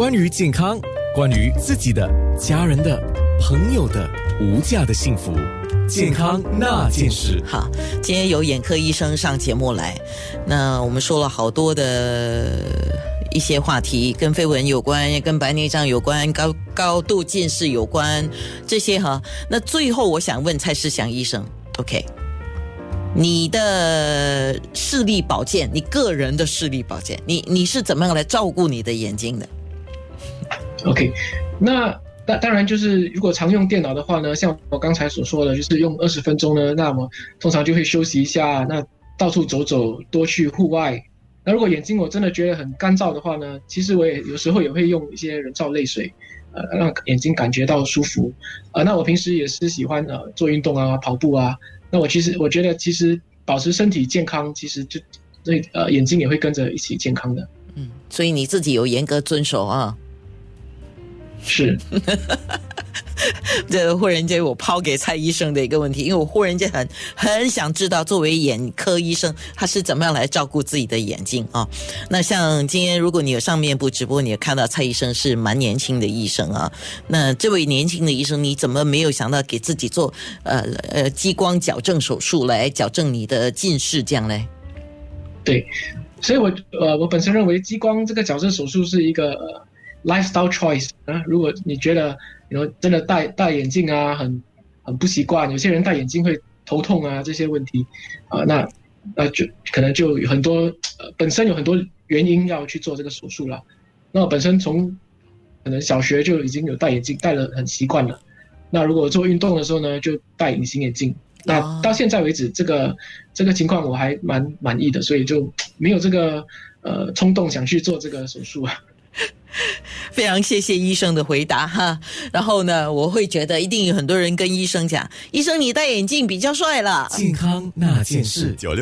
关于健康，关于自己的、家人的、朋友的无价的幸福，健康那件事。好，今天有眼科医生上节目来，那我们说了好多的一些话题，跟绯闻有关，跟白内障有关，高高度近视有关，这些哈。那最后我想问蔡世祥医生，OK，你的视力保健，你个人的视力保健，你你是怎么样来照顾你的眼睛的？OK，那当当然就是如果常用电脑的话呢，像我刚才所说的，就是用二十分钟呢，那么通常就会休息一下，那到处走走，多去户外。那如果眼睛我真的觉得很干燥的话呢，其实我也有时候也会用一些人造泪水，呃，让眼睛感觉到舒服。呃，那我平时也是喜欢呃做运动啊，跑步啊。那我其实我觉得其实保持身体健康，其实就对呃眼睛也会跟着一起健康的。嗯，所以你自己有严格遵守啊。是，这忽然间我抛给蔡医生的一个问题，因为我忽然间很很想知道，作为眼科医生，他是怎么样来照顾自己的眼睛啊？那像今天如果你有上面部直播，你也看到蔡医生是蛮年轻的医生啊。那这位年轻的医生，你怎么没有想到给自己做呃呃激光矫正手术来矫正你的近视这样嘞？对，所以我呃我本身认为激光这个矫正手术是一个。呃 lifestyle choice 啊，如果你觉得你说真的戴戴眼镜啊，很很不习惯，有些人戴眼镜会头痛啊这些问题啊，那那就可能就有很多呃本身有很多原因要去做这个手术了。那我本身从可能小学就已经有戴眼镜，戴了很习惯了。那如果做运动的时候呢，就戴隐形眼镜。那到现在为止，这个这个情况我还蛮满意的，所以就没有这个呃冲动想去做这个手术啊。非常谢谢医生的回答哈，然后呢，我会觉得一定有很多人跟医生讲，医生你戴眼镜比较帅了。健康那件事，九六。